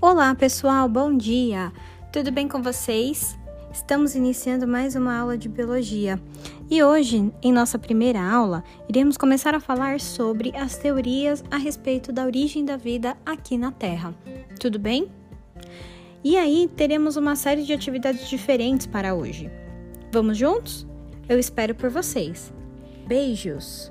Olá, pessoal, bom dia! Tudo bem com vocês? Estamos iniciando mais uma aula de biologia e hoje, em nossa primeira aula, iremos começar a falar sobre as teorias a respeito da origem da vida aqui na Terra. Tudo bem? E aí, teremos uma série de atividades diferentes para hoje. Vamos juntos? Eu espero por vocês. Beijos!